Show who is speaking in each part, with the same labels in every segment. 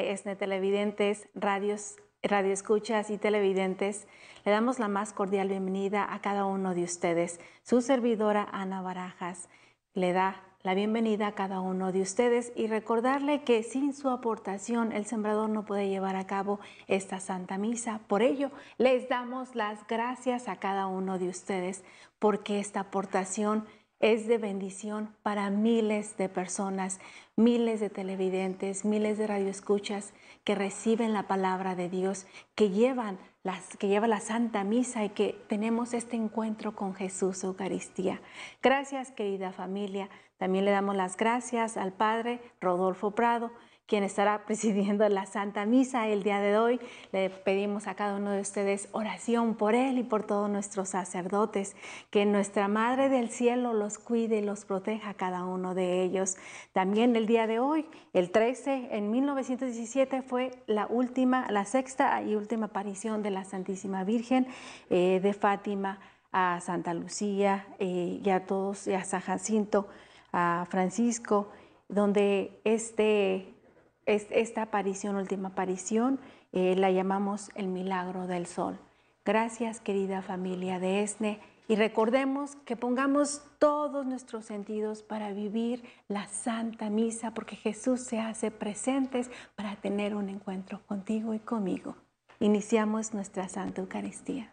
Speaker 1: ESNE televidentes, radios, radioescuchas y televidentes, le damos la más cordial bienvenida a cada uno de ustedes. Su servidora Ana Barajas le da la bienvenida a cada uno de ustedes y recordarle que sin su aportación el sembrador no puede llevar a cabo esta Santa Misa. Por ello, les damos las gracias a cada uno de ustedes porque esta aportación es de bendición para miles de personas, miles de televidentes, miles de radioescuchas que reciben la palabra de Dios, que llevan las, que lleva la Santa Misa y que tenemos este encuentro con Jesús Eucaristía. Gracias, querida familia. También le damos las gracias al Padre Rodolfo Prado quien estará presidiendo la Santa Misa el día de hoy. Le pedimos a cada uno de ustedes oración por él y por todos nuestros sacerdotes, que nuestra Madre del Cielo los cuide y los proteja a cada uno de ellos. También el día de hoy, el 13, en 1917 fue la última, la sexta y última aparición de la Santísima Virgen eh, de Fátima a Santa Lucía eh, y a todos, y a San Jacinto, a Francisco, donde este esta aparición, última aparición, eh, la llamamos el milagro del sol. Gracias querida familia de ESNE y recordemos que pongamos todos nuestros sentidos para vivir la Santa Misa porque Jesús se hace presentes para tener un encuentro contigo y conmigo. Iniciamos nuestra Santa Eucaristía.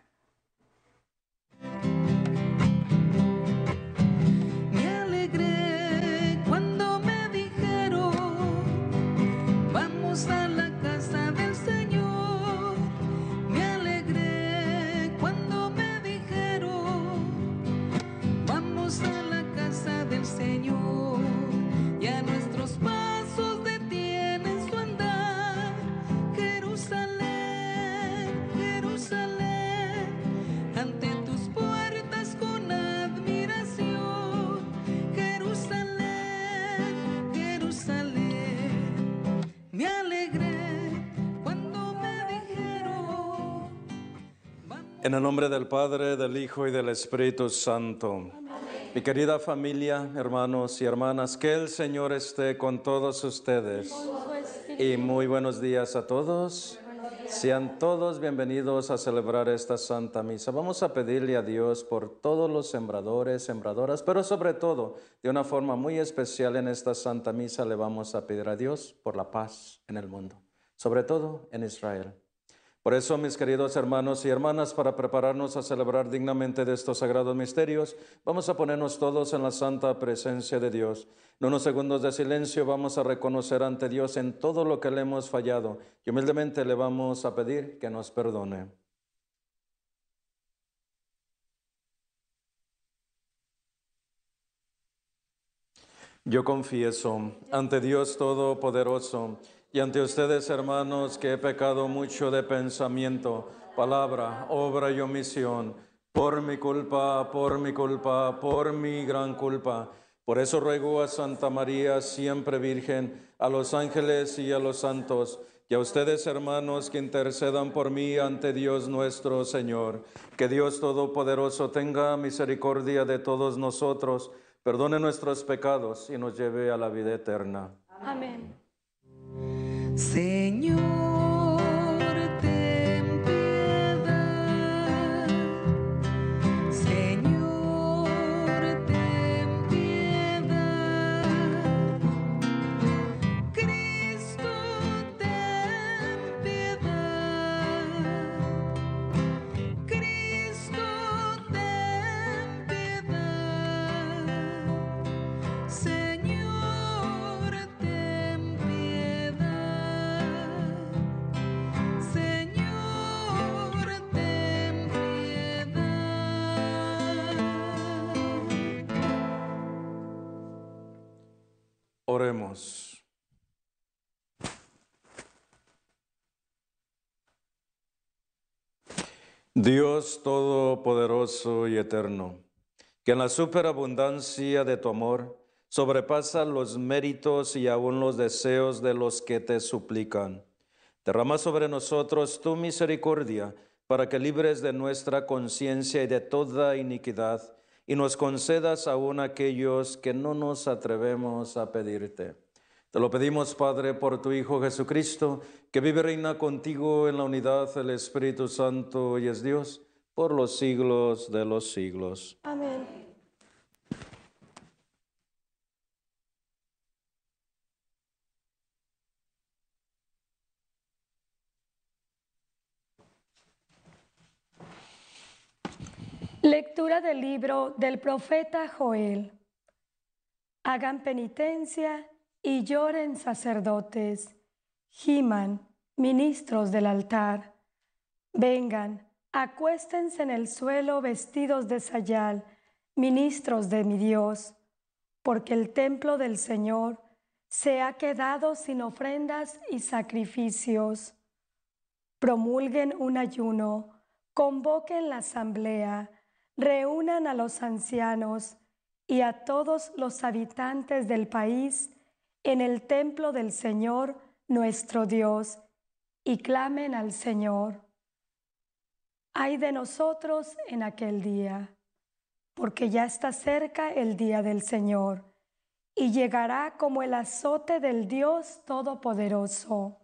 Speaker 2: En el nombre del Padre, del Hijo y del Espíritu Santo. Mi querida familia, hermanos y hermanas, que el Señor esté con todos ustedes. Y muy buenos días a todos. Sean todos bienvenidos a celebrar esta Santa Misa. Vamos a pedirle a Dios por todos los sembradores, sembradoras, pero sobre todo, de una forma muy especial en esta Santa Misa, le vamos a pedir a Dios por la paz en el mundo, sobre todo en Israel. Por eso, mis queridos hermanos y hermanas, para prepararnos a celebrar dignamente de estos sagrados misterios, vamos a ponernos todos en la santa presencia de Dios. En unos segundos de silencio vamos a reconocer ante Dios en todo lo que le hemos fallado y humildemente le vamos a pedir que nos perdone. Yo confieso ante Dios Todopoderoso, y ante ustedes, hermanos, que he pecado mucho de pensamiento, palabra, obra y omisión, por mi culpa, por mi culpa, por mi gran culpa. Por eso ruego a Santa María, siempre Virgen, a los ángeles y a los santos, y a ustedes, hermanos, que intercedan por mí ante Dios nuestro Señor. Que Dios Todopoderoso tenga misericordia de todos nosotros, perdone nuestros pecados y nos lleve a la vida eterna.
Speaker 1: Amén.
Speaker 3: Señor.
Speaker 2: Oremos. Dios Todopoderoso y Eterno, que en la superabundancia de tu amor sobrepasa los méritos y aún los deseos de los que te suplican. Derrama sobre nosotros tu misericordia para que libres de nuestra conciencia y de toda iniquidad, y nos concedas aún aquellos que no nos atrevemos a pedirte. Te lo pedimos, Padre, por tu Hijo Jesucristo, que vive y reina contigo en la unidad del Espíritu Santo y es Dios por los siglos de los siglos.
Speaker 3: Amén. Lectura del libro del profeta Joel. Hagan penitencia y lloren sacerdotes, giman ministros del altar. Vengan, acuéstense en el suelo vestidos de sayal, ministros de mi Dios, porque el templo del Señor se ha quedado sin ofrendas y sacrificios. Promulguen un ayuno, convoquen la asamblea, reúnan a los ancianos y a todos los habitantes del país en el templo del Señor nuestro Dios y clamen al Señor. Ay de nosotros en aquel día, porque ya está cerca el día del Señor y llegará como el azote del Dios Todopoderoso.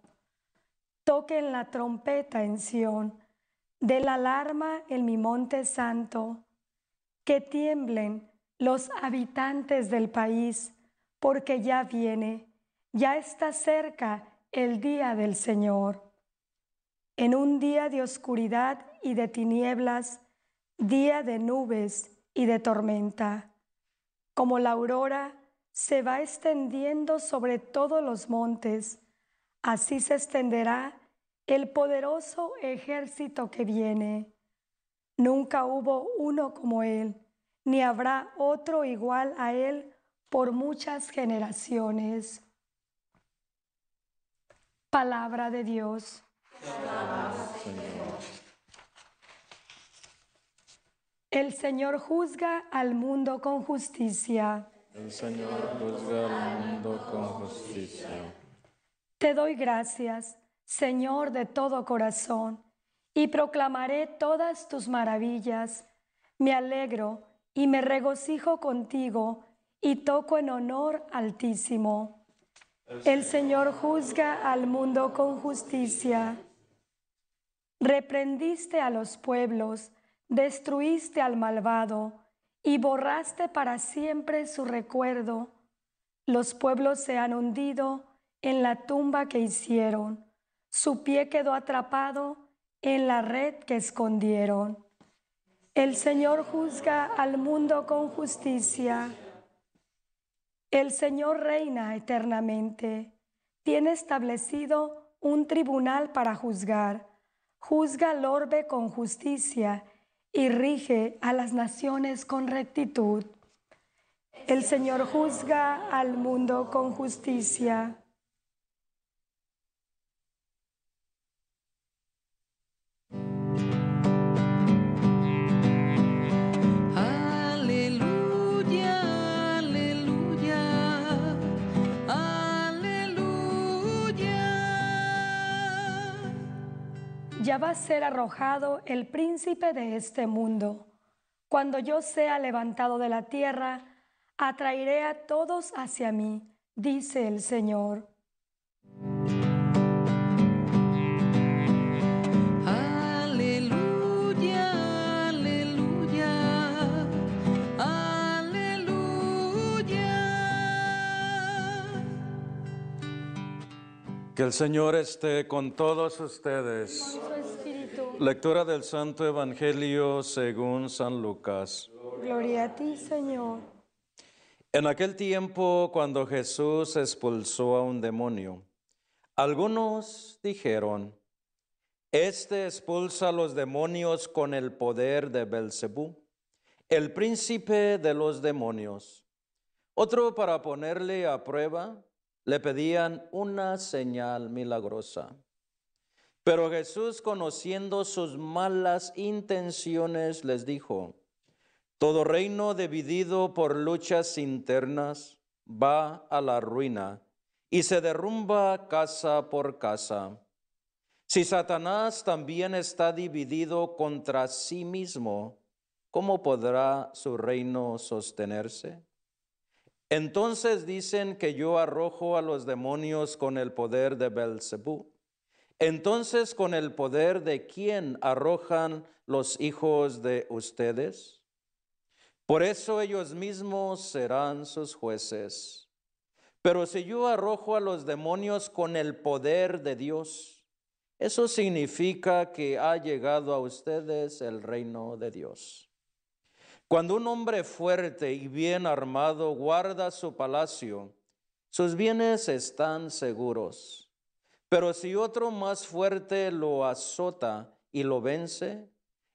Speaker 3: Toquen la trompeta en Sión de la alarma en mi monte santo, que tiemblen los habitantes del país, porque ya viene, ya está cerca el día del Señor. En un día de oscuridad y de tinieblas, día de nubes y de tormenta, como la aurora se va extendiendo sobre todos los montes, así se extenderá el poderoso ejército que viene. Nunca hubo uno como Él, ni habrá otro igual a Él por muchas generaciones. Palabra de Dios. El Señor juzga al mundo con justicia.
Speaker 2: El Señor juzga al mundo con justicia.
Speaker 3: Te doy gracias Señor de todo corazón, y proclamaré todas tus maravillas. Me alegro y me regocijo contigo y toco en honor altísimo. El Señor juzga al mundo con justicia. Reprendiste a los pueblos, destruiste al malvado y borraste para siempre su recuerdo. Los pueblos se han hundido en la tumba que hicieron su pie quedó atrapado en la red que escondieron. El Señor juzga al mundo con justicia. El Señor reina eternamente. Tiene establecido un tribunal para juzgar. Juzga al orbe con justicia y rige a las naciones con rectitud. El Señor juzga al mundo con justicia. Ya va a ser arrojado el príncipe de este mundo. Cuando yo sea levantado de la tierra, atraeré a todos hacia mí, dice el Señor.
Speaker 2: Que el Señor esté con todos ustedes. Lectura del Santo Evangelio según San Lucas.
Speaker 3: Gloria a ti, Señor.
Speaker 2: En aquel tiempo, cuando Jesús expulsó a un demonio, algunos dijeron, Este expulsa a los demonios con el poder de Belcebú, el príncipe de los demonios. Otro para ponerle a prueba, le pedían una señal milagrosa. Pero Jesús, conociendo sus malas intenciones, les dijo, todo reino dividido por luchas internas va a la ruina y se derrumba casa por casa. Si Satanás también está dividido contra sí mismo, ¿cómo podrá su reino sostenerse? Entonces dicen que yo arrojo a los demonios con el poder de Belzebú. Entonces, ¿con el poder de quién arrojan los hijos de ustedes? Por eso ellos mismos serán sus jueces. Pero si yo arrojo a los demonios con el poder de Dios, eso significa que ha llegado a ustedes el reino de Dios. Cuando un hombre fuerte y bien armado guarda su palacio, sus bienes están seguros. Pero si otro más fuerte lo azota y lo vence,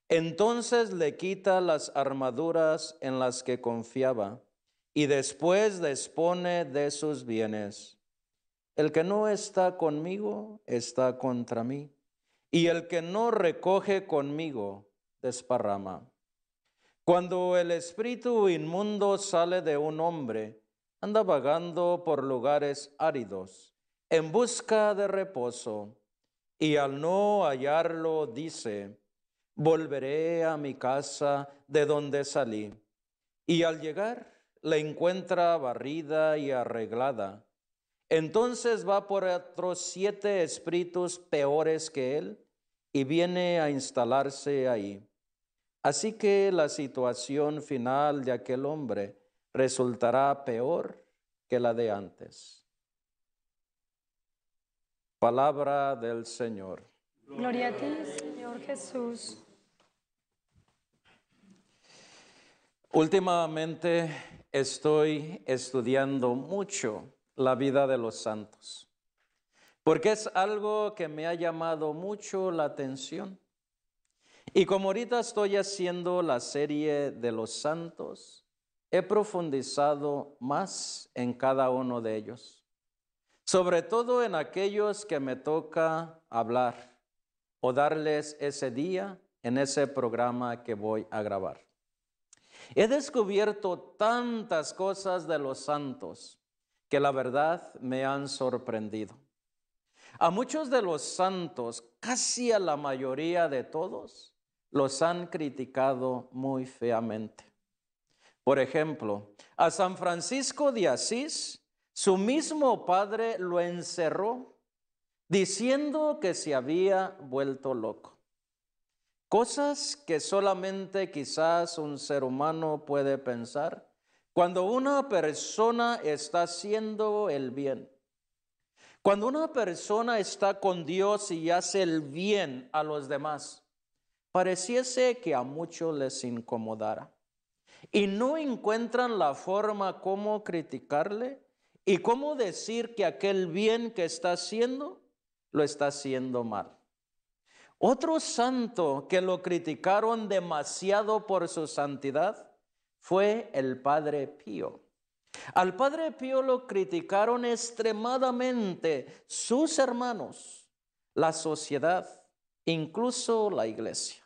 Speaker 2: entonces le quita las armaduras en las que confiaba y después dispone de sus bienes. El que no está conmigo está contra mí, y el que no recoge conmigo desparrama. Cuando el espíritu inmundo sale de un hombre, anda vagando por lugares áridos, en busca de reposo, y al no hallarlo dice, volveré a mi casa de donde salí. Y al llegar, la encuentra barrida y arreglada. Entonces va por otros siete espíritus peores que él y viene a instalarse ahí. Así que la situación final de aquel hombre resultará peor que la de antes. Palabra del Señor.
Speaker 3: Gloria a ti, Señor Jesús.
Speaker 2: Últimamente estoy estudiando mucho la vida de los santos, porque es algo que me ha llamado mucho la atención. Y como ahorita estoy haciendo la serie de los santos, he profundizado más en cada uno de ellos, sobre todo en aquellos que me toca hablar o darles ese día en ese programa que voy a grabar. He descubierto tantas cosas de los santos que la verdad me han sorprendido. A muchos de los santos, casi a la mayoría de todos, los han criticado muy feamente. Por ejemplo, a San Francisco de Asís, su mismo padre lo encerró diciendo que se había vuelto loco. Cosas que solamente quizás un ser humano puede pensar cuando una persona está haciendo el bien. Cuando una persona está con Dios y hace el bien a los demás, pareciese que a muchos les incomodara. Y no encuentran la forma como criticarle y cómo decir que aquel bien que está haciendo lo está haciendo mal. Otro santo que lo criticaron demasiado por su santidad fue el Padre Pío. Al Padre Pío lo criticaron extremadamente sus hermanos, la sociedad, incluso la iglesia,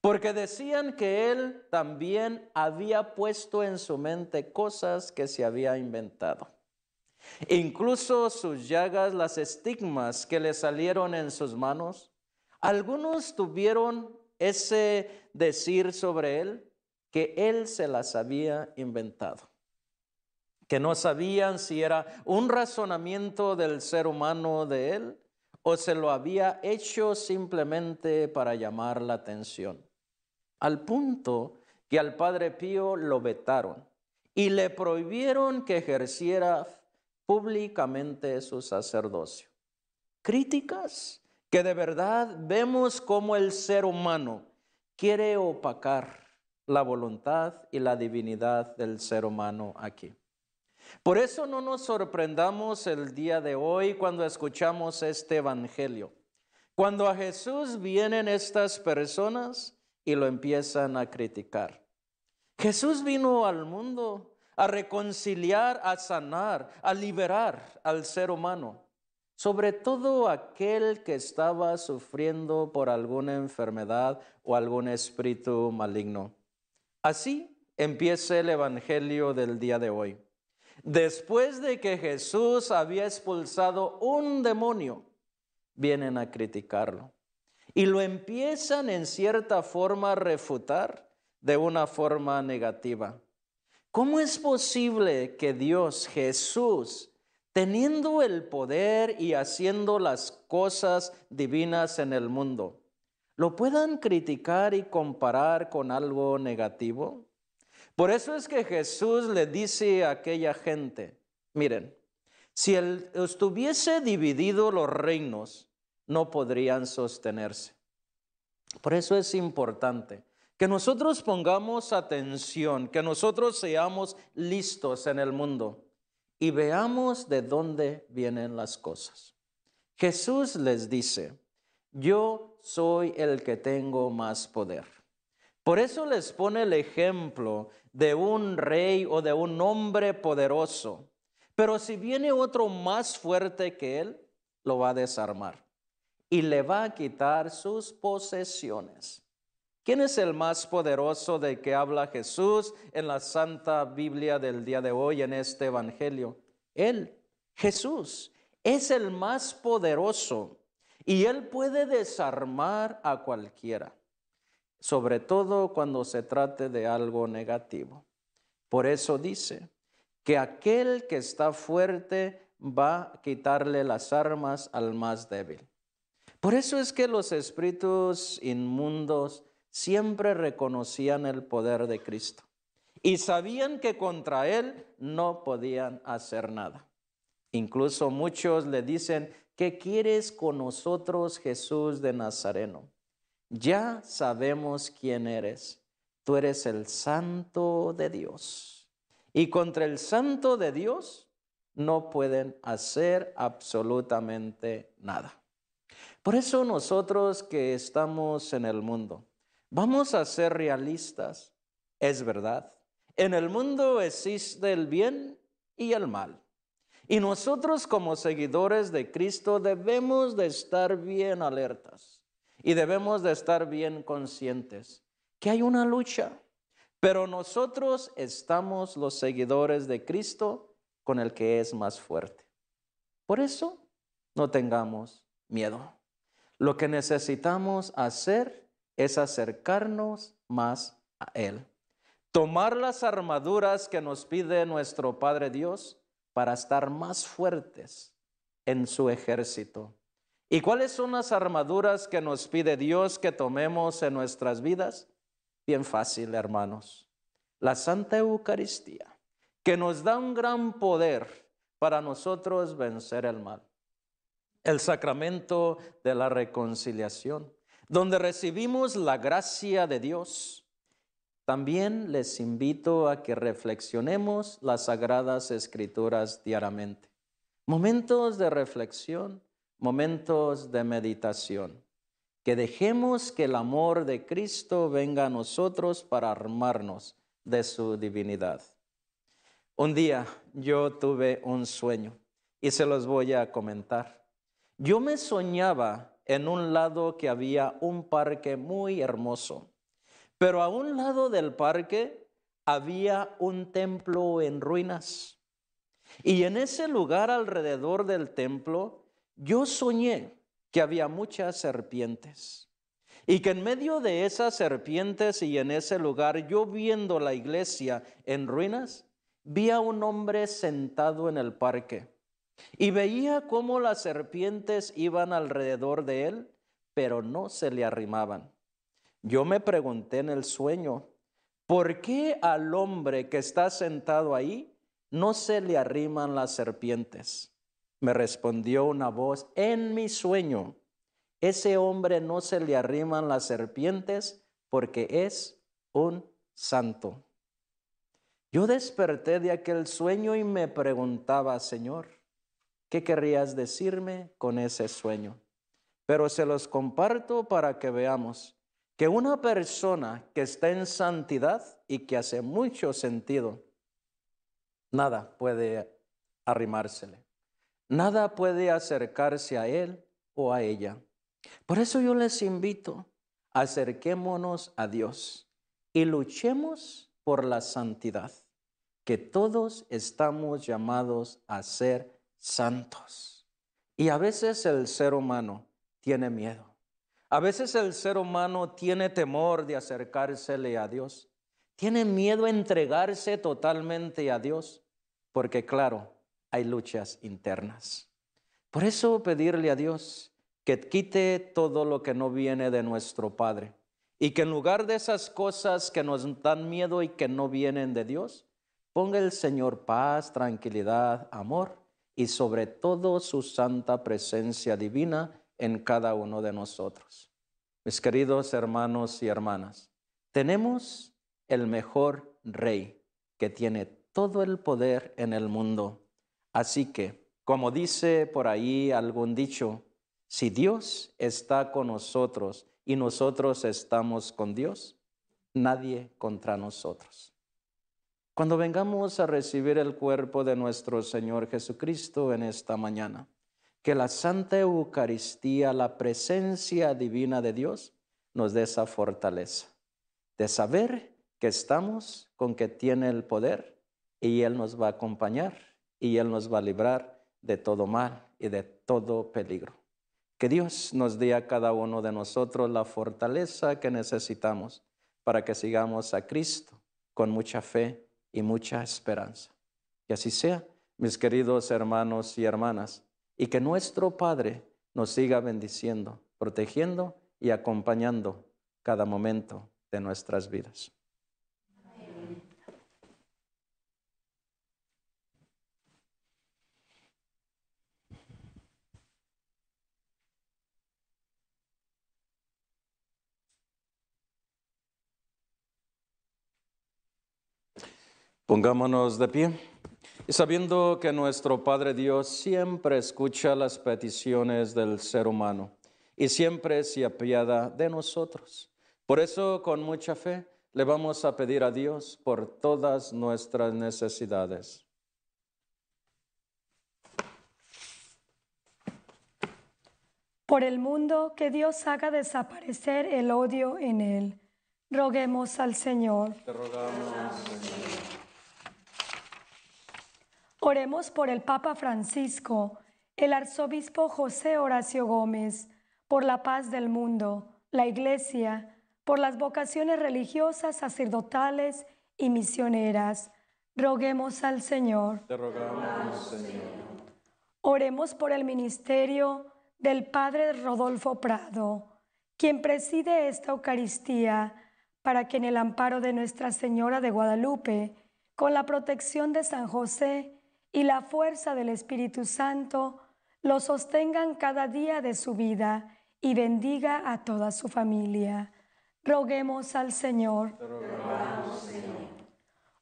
Speaker 2: porque decían que él también había puesto en su mente cosas que se había inventado. Incluso sus llagas, las estigmas que le salieron en sus manos, algunos tuvieron ese decir sobre él que él se las había inventado, que no sabían si era un razonamiento del ser humano de él o se lo había hecho simplemente para llamar la atención. Al punto que al padre Pío lo vetaron y le prohibieron que ejerciera públicamente su sacerdocio. Críticas que de verdad vemos cómo el ser humano quiere opacar la voluntad y la divinidad del ser humano aquí. Por eso no nos sorprendamos el día de hoy cuando escuchamos este Evangelio. Cuando a Jesús vienen estas personas y lo empiezan a criticar. Jesús vino al mundo a reconciliar, a sanar, a liberar al ser humano sobre todo aquel que estaba sufriendo por alguna enfermedad o algún espíritu maligno. Así empieza el Evangelio del día de hoy. Después de que Jesús había expulsado un demonio, vienen a criticarlo y lo empiezan en cierta forma a refutar de una forma negativa. ¿Cómo es posible que Dios, Jesús, teniendo el poder y haciendo las cosas divinas en el mundo, lo puedan criticar y comparar con algo negativo? Por eso es que Jesús le dice a aquella gente, miren, si estuviese dividido los reinos, no podrían sostenerse. Por eso es importante que nosotros pongamos atención, que nosotros seamos listos en el mundo y veamos de dónde vienen las cosas. Jesús les dice, yo soy el que tengo más poder. Por eso les pone el ejemplo de un rey o de un hombre poderoso. Pero si viene otro más fuerte que él, lo va a desarmar y le va a quitar sus posesiones. ¿Quién es el más poderoso de que habla Jesús en la Santa Biblia del día de hoy, en este Evangelio? Él, Jesús, es el más poderoso y él puede desarmar a cualquiera, sobre todo cuando se trate de algo negativo. Por eso dice que aquel que está fuerte va a quitarle las armas al más débil. Por eso es que los espíritus inmundos siempre reconocían el poder de Cristo y sabían que contra Él no podían hacer nada. Incluso muchos le dicen, ¿qué quieres con nosotros, Jesús de Nazareno? Ya sabemos quién eres. Tú eres el santo de Dios. Y contra el santo de Dios no pueden hacer absolutamente nada. Por eso nosotros que estamos en el mundo, vamos a ser realistas. Es verdad. En el mundo existe el bien y el mal. Y nosotros como seguidores de Cristo debemos de estar bien alertas y debemos de estar bien conscientes que hay una lucha, pero nosotros estamos los seguidores de Cristo con el que es más fuerte. Por eso no tengamos miedo. Lo que necesitamos hacer es acercarnos más a Él. Tomar las armaduras que nos pide nuestro Padre Dios para estar más fuertes en su ejército. ¿Y cuáles son las armaduras que nos pide Dios que tomemos en nuestras vidas? Bien fácil, hermanos. La Santa Eucaristía, que nos da un gran poder para nosotros vencer el mal el sacramento de la reconciliación, donde recibimos la gracia de Dios. También les invito a que reflexionemos las sagradas escrituras diariamente. Momentos de reflexión, momentos de meditación. Que dejemos que el amor de Cristo venga a nosotros para armarnos de su divinidad. Un día yo tuve un sueño y se los voy a comentar. Yo me soñaba en un lado que había un parque muy hermoso, pero a un lado del parque había un templo en ruinas. Y en ese lugar alrededor del templo, yo soñé que había muchas serpientes. Y que en medio de esas serpientes y en ese lugar, yo viendo la iglesia en ruinas, vi a un hombre sentado en el parque y veía cómo las serpientes iban alrededor de él, pero no se le arrimaban. Yo me pregunté en el sueño, ¿por qué al hombre que está sentado ahí no se le arriman las serpientes? Me respondió una voz en mi sueño, ese hombre no se le arriman las serpientes porque es un santo. Yo desperté de aquel sueño y me preguntaba, Señor, ¿Qué querrías decirme con ese sueño? Pero se los comparto para que veamos que una persona que está en santidad y que hace mucho sentido, nada puede arrimársele, nada puede acercarse a él o a ella. Por eso yo les invito, acerquémonos a Dios y luchemos por la santidad, que todos estamos llamados a ser santos. Y a veces el ser humano tiene miedo. A veces el ser humano tiene temor de acercársele a Dios. Tiene miedo a entregarse totalmente a Dios, porque claro, hay luchas internas. Por eso pedirle a Dios que quite todo lo que no viene de nuestro Padre y que en lugar de esas cosas que nos dan miedo y que no vienen de Dios, ponga el Señor paz, tranquilidad, amor y sobre todo su santa presencia divina en cada uno de nosotros. Mis queridos hermanos y hermanas, tenemos el mejor rey que tiene todo el poder en el mundo. Así que, como dice por ahí algún dicho, si Dios está con nosotros y nosotros estamos con Dios, nadie contra nosotros. Cuando vengamos a recibir el cuerpo de nuestro Señor Jesucristo en esta mañana, que la Santa Eucaristía, la presencia divina de Dios, nos dé esa fortaleza de saber que estamos con que tiene el poder y Él nos va a acompañar y Él nos va a librar de todo mal y de todo peligro. Que Dios nos dé a cada uno de nosotros la fortaleza que necesitamos para que sigamos a Cristo con mucha fe y mucha esperanza. Que así sea, mis queridos hermanos y hermanas, y que nuestro Padre nos siga bendiciendo, protegiendo y acompañando cada momento de nuestras vidas. Pongámonos de pie y sabiendo que nuestro Padre Dios siempre escucha las peticiones del ser humano y siempre se apiada de nosotros. Por eso, con mucha fe, le vamos a pedir a Dios por todas nuestras necesidades.
Speaker 3: Por el mundo, que Dios haga desaparecer el odio en él. Roguemos al Señor.
Speaker 2: Te rogamos, Señor.
Speaker 3: Oremos por el Papa Francisco, el arzobispo José Horacio Gómez, por la paz del mundo, la Iglesia, por las vocaciones religiosas, sacerdotales y misioneras. Roguemos al Señor.
Speaker 2: Te rogamos, Señor.
Speaker 3: Oremos por el ministerio del Padre Rodolfo Prado, quien preside esta Eucaristía, para que en el amparo de Nuestra Señora de Guadalupe, con la protección de San José y la fuerza del Espíritu Santo, lo sostengan cada día de su vida y bendiga a toda su familia. Roguemos al Señor.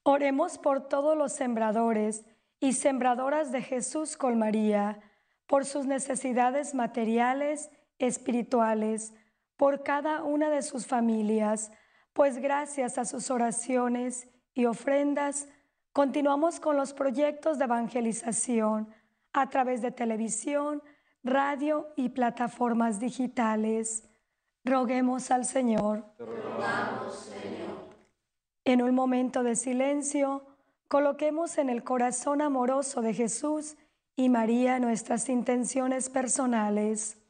Speaker 3: Oremos por todos los sembradores y sembradoras de Jesús con María, por sus necesidades materiales, espirituales, por cada una de sus familias, pues gracias a sus oraciones y ofrendas, continuamos con los proyectos de evangelización a través de televisión, radio y plataformas digitales. Roguemos al Señor. En un momento de silencio, coloquemos en el corazón amoroso de Jesús y María nuestras intenciones personales.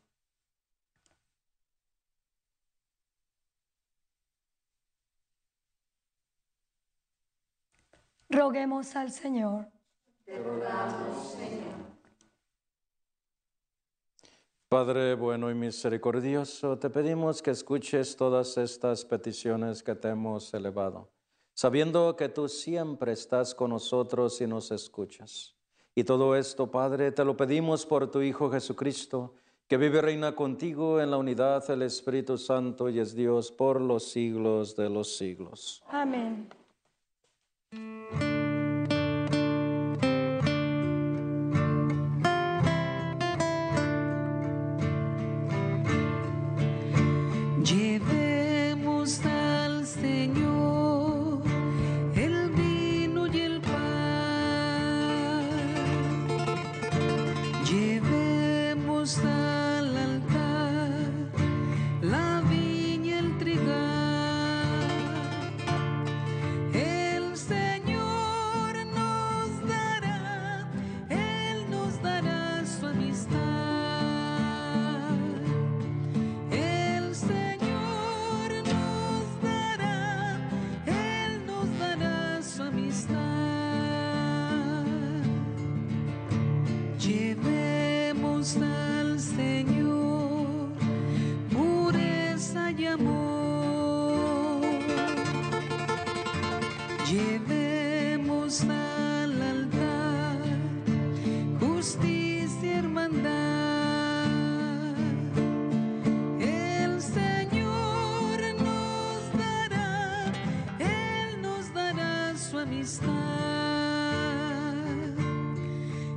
Speaker 3: Roguemos al Señor.
Speaker 2: Padre bueno y misericordioso, te pedimos que escuches todas estas peticiones que te hemos elevado, sabiendo que tú siempre estás con nosotros y nos escuchas. Y todo esto, Padre, te lo pedimos por tu Hijo Jesucristo, que vive y reina contigo en la unidad del Espíritu Santo y es Dios por los siglos de los siglos.
Speaker 3: Amén.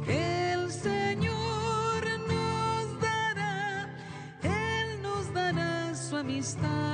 Speaker 4: El Señor nos dará, Él nos dará su amistad.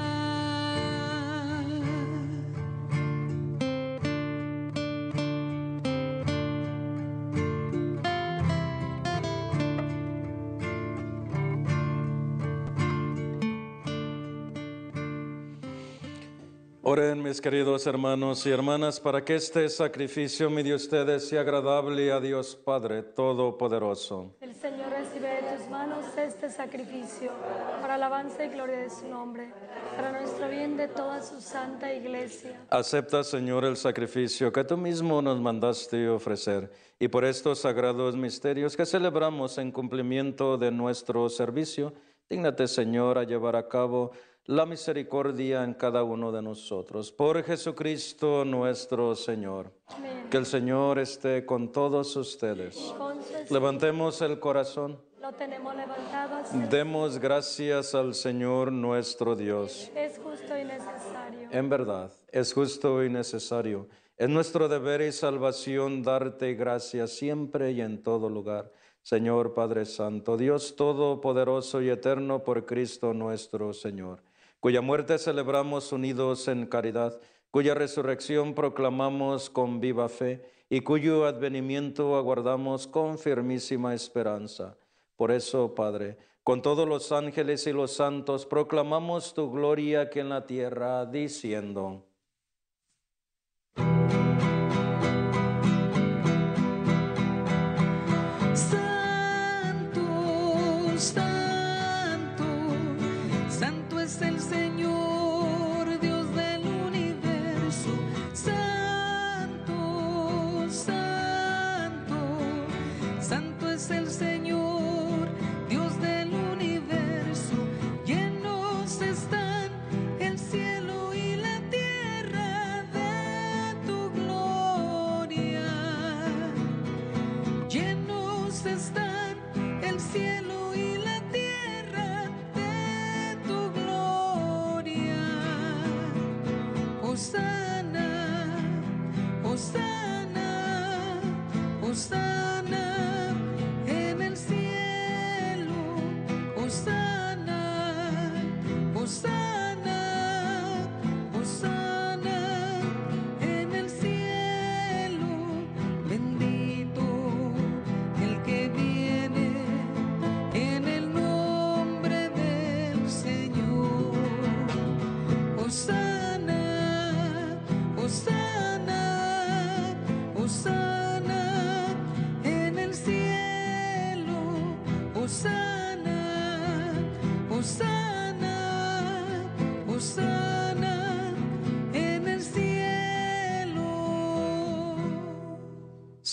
Speaker 2: Oren, mis queridos hermanos y hermanas, para que este sacrificio mi de ustedes sea agradable a Dios Padre Todopoderoso.
Speaker 3: El Señor recibe de tus manos este sacrificio para alabanza y gloria de su nombre, para nuestro bien de toda su santa iglesia.
Speaker 2: Acepta, Señor, el sacrificio que tú mismo nos mandaste ofrecer y por estos sagrados misterios que celebramos en cumplimiento de nuestro servicio, dígnate, Señor, a llevar a cabo la misericordia en cada uno de nosotros. Por Jesucristo nuestro Señor.
Speaker 3: Amén.
Speaker 2: Que el Señor esté con todos ustedes.
Speaker 3: Con
Speaker 2: Levantemos el corazón.
Speaker 3: lo tenemos levantado
Speaker 2: Demos gracias al Señor nuestro Dios.
Speaker 3: Es justo y necesario.
Speaker 2: En verdad, es justo y necesario. Es nuestro deber y salvación darte gracias siempre y en todo lugar. Señor Padre Santo, Dios Todopoderoso y Eterno por Cristo nuestro Señor, cuya muerte celebramos unidos en caridad, cuya resurrección proclamamos con viva fe y cuyo advenimiento aguardamos con firmísima esperanza. Por eso, Padre, con todos los ángeles y los santos proclamamos tu gloria aquí en la tierra, diciendo,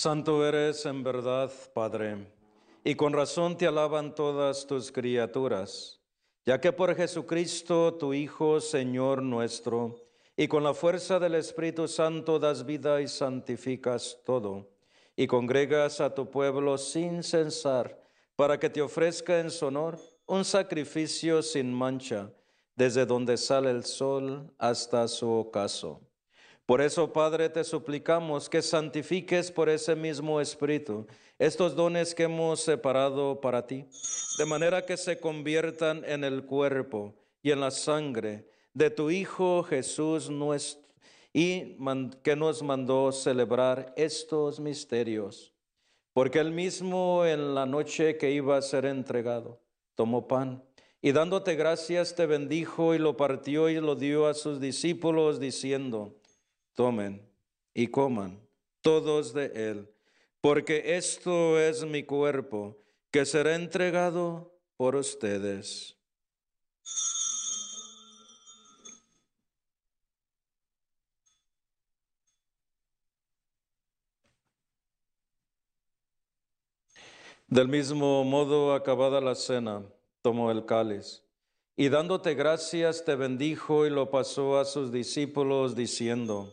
Speaker 4: Santo
Speaker 2: eres en verdad, Padre, y con razón te alaban todas tus criaturas, ya que por Jesucristo, tu Hijo, Señor nuestro, y con la fuerza del Espíritu Santo das vida y santificas todo, y congregas a tu pueblo sin censar, para que te ofrezca en su honor un sacrificio sin mancha, desde donde sale el sol hasta su ocaso. Por eso, Padre, te suplicamos que santifiques por ese mismo Espíritu estos dones que hemos separado para ti, de manera que se conviertan en el cuerpo y en la sangre de tu Hijo Jesús nuestro, y que nos mandó celebrar estos misterios. Porque él mismo en la noche que iba a ser entregado, tomó pan y dándote gracias te bendijo y lo partió y lo dio a sus discípulos diciendo, tomen y coman todos de él, porque esto es mi cuerpo que será entregado por ustedes. Del mismo modo, acabada la cena, tomó el cáliz y dándote gracias te bendijo y lo pasó a sus discípulos diciendo,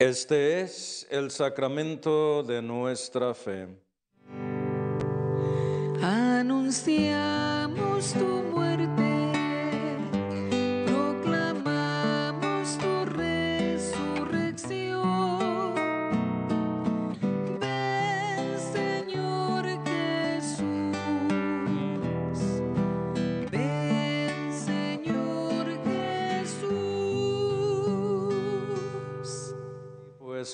Speaker 2: Este es el sacramento de nuestra fe.
Speaker 4: Anunciamos tu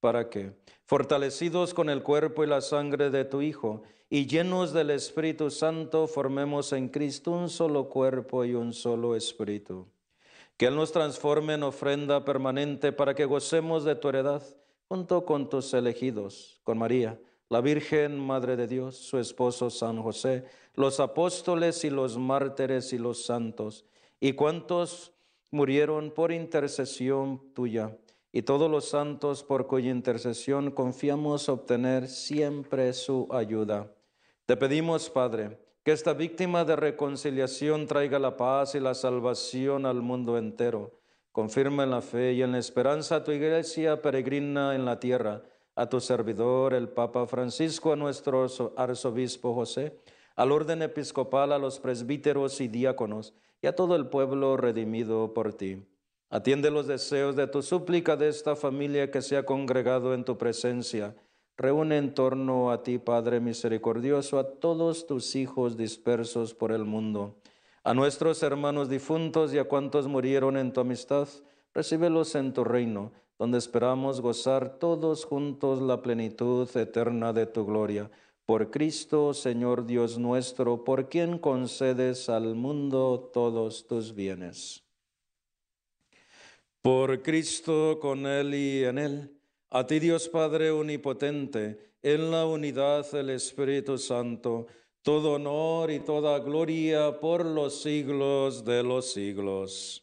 Speaker 2: para que, fortalecidos con el cuerpo y la sangre de tu Hijo, y llenos del Espíritu Santo, formemos en Cristo un solo cuerpo y un solo Espíritu. Que Él nos transforme en ofrenda permanente para que gocemos de tu heredad junto con tus elegidos, con María, la Virgen Madre de Dios, su esposo San José, los apóstoles y los mártires y los santos, y cuantos murieron por intercesión tuya y todos los santos por cuya intercesión confiamos obtener siempre su ayuda. Te pedimos, Padre, que esta víctima de reconciliación traiga la paz y la salvación al mundo entero. Confirma en la fe y en la esperanza a tu iglesia peregrina en la tierra, a tu servidor, el Papa Francisco, a nuestro arzobispo José, al orden episcopal, a los presbíteros y diáconos, y a todo el pueblo redimido por ti. Atiende los deseos de tu súplica de esta familia que se ha congregado en tu presencia. Reúne en torno a ti, Padre misericordioso, a todos tus hijos dispersos por el mundo, a nuestros hermanos difuntos y a cuantos murieron en tu amistad. Recíbelos en tu reino, donde esperamos gozar todos juntos la plenitud eterna de tu gloria. Por Cristo, Señor Dios nuestro, por quien concedes al mundo todos tus bienes. Por Cristo, con Él y en Él, a ti Dios Padre Omnipotente, en la unidad del Espíritu Santo, todo honor y toda gloria por los siglos de los siglos.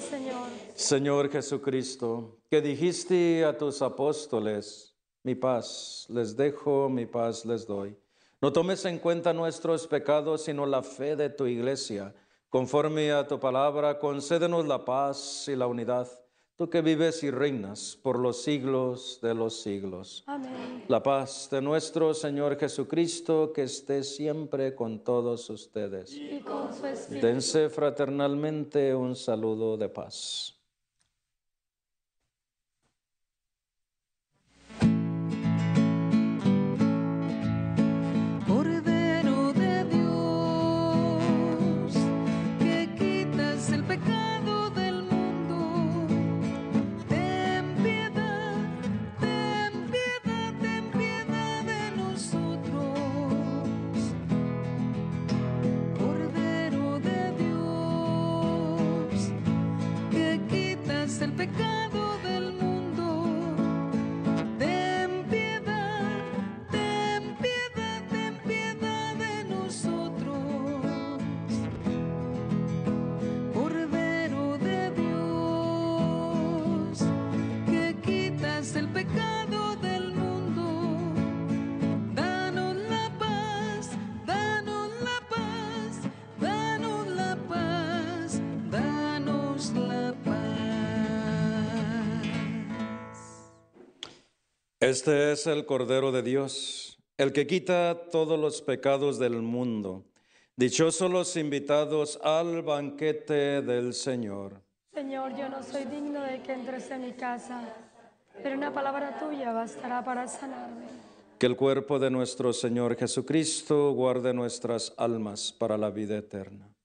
Speaker 3: Señor.
Speaker 2: Señor Jesucristo, que dijiste a tus apóstoles, mi paz les dejo, mi paz les doy. No tomes en cuenta nuestros pecados, sino la fe de tu iglesia. Conforme a tu palabra, concédenos la paz y la unidad, tú que vives y reinas por los siglos de los siglos.
Speaker 3: Amén.
Speaker 2: La paz de nuestro Señor Jesucristo, que esté siempre con todos ustedes.
Speaker 3: Y con su espíritu.
Speaker 2: Dense fraternalmente un saludo de paz.
Speaker 4: begun.
Speaker 2: Este es el Cordero de Dios, el que quita todos los pecados del mundo. Dichosos los invitados al banquete del Señor.
Speaker 3: Señor, yo no soy digno de que entres en mi casa, pero una palabra tuya bastará para sanarme.
Speaker 2: Que el cuerpo de nuestro Señor Jesucristo guarde nuestras almas para la vida eterna.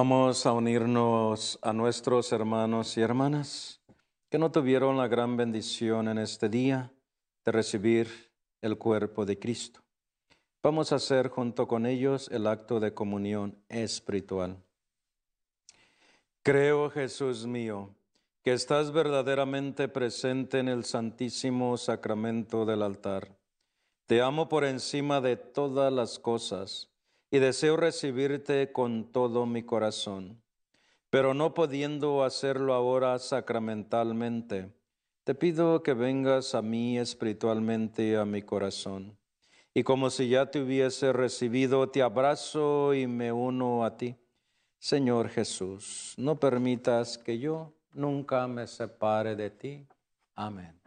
Speaker 2: Vamos a unirnos a nuestros hermanos y hermanas que no tuvieron la gran bendición en este día de recibir el cuerpo de Cristo. Vamos a hacer junto con ellos el acto de comunión espiritual. Creo, Jesús mío, que estás verdaderamente presente en el santísimo sacramento del altar. Te amo por encima de todas las cosas y deseo recibirte con todo mi corazón. Pero no pudiendo hacerlo ahora sacramentalmente, te pido que vengas a mí espiritualmente a mi corazón. Y como si ya te hubiese recibido, te abrazo y me uno a ti. Señor Jesús, no permitas que yo nunca me separe de ti. Amén.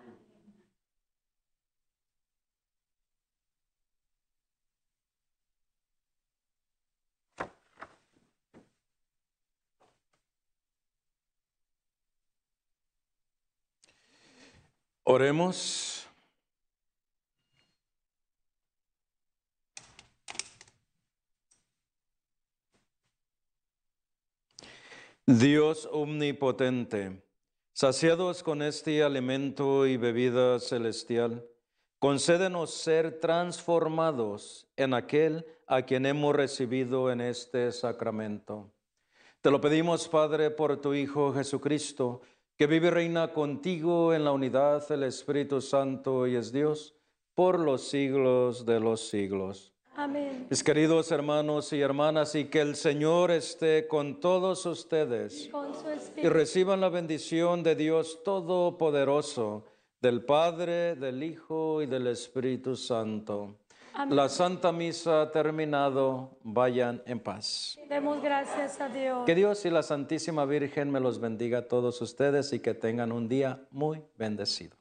Speaker 2: Oremos. Dios omnipotente, saciados con este alimento y bebida celestial, concédenos ser transformados en aquel a quien hemos recibido en este sacramento. Te lo pedimos, Padre, por tu Hijo Jesucristo, que vive y reina contigo en la unidad del Espíritu Santo y es Dios por los siglos de los siglos.
Speaker 3: Amén.
Speaker 2: Mis queridos hermanos y hermanas, y que el Señor esté con todos ustedes
Speaker 3: Con su
Speaker 2: y
Speaker 3: espíritu.
Speaker 2: reciban la bendición de Dios Todopoderoso, del Padre, del Hijo y del Espíritu Santo.
Speaker 3: Amén.
Speaker 2: La Santa Misa ha terminado, vayan en paz.
Speaker 3: Demos gracias a Dios.
Speaker 2: Que Dios y la Santísima Virgen me los bendiga a todos ustedes y que tengan un día muy bendecido.